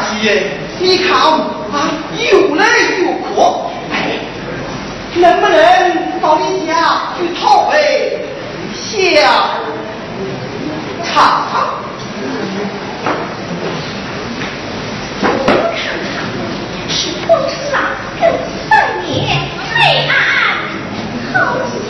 气姐！你看啊，又累又苦，哎，能不能到你家去讨杯下茶？是不知啊，跟三爷、梅安好。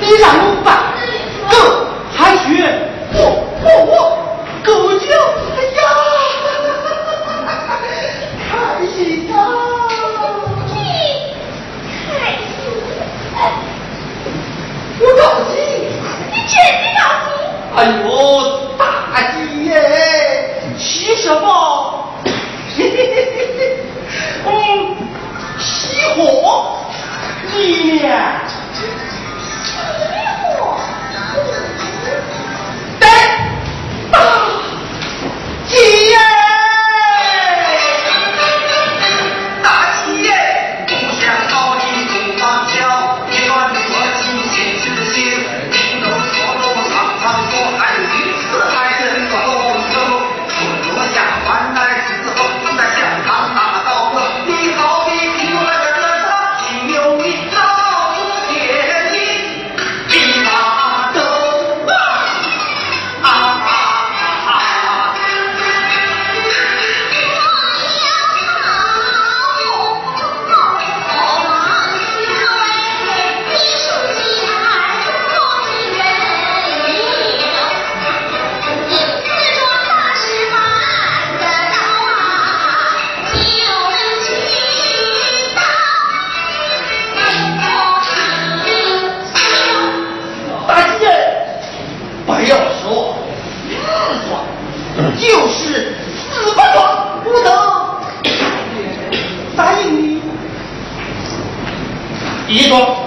你让我吧。就是死不爽，不能答应你。一中。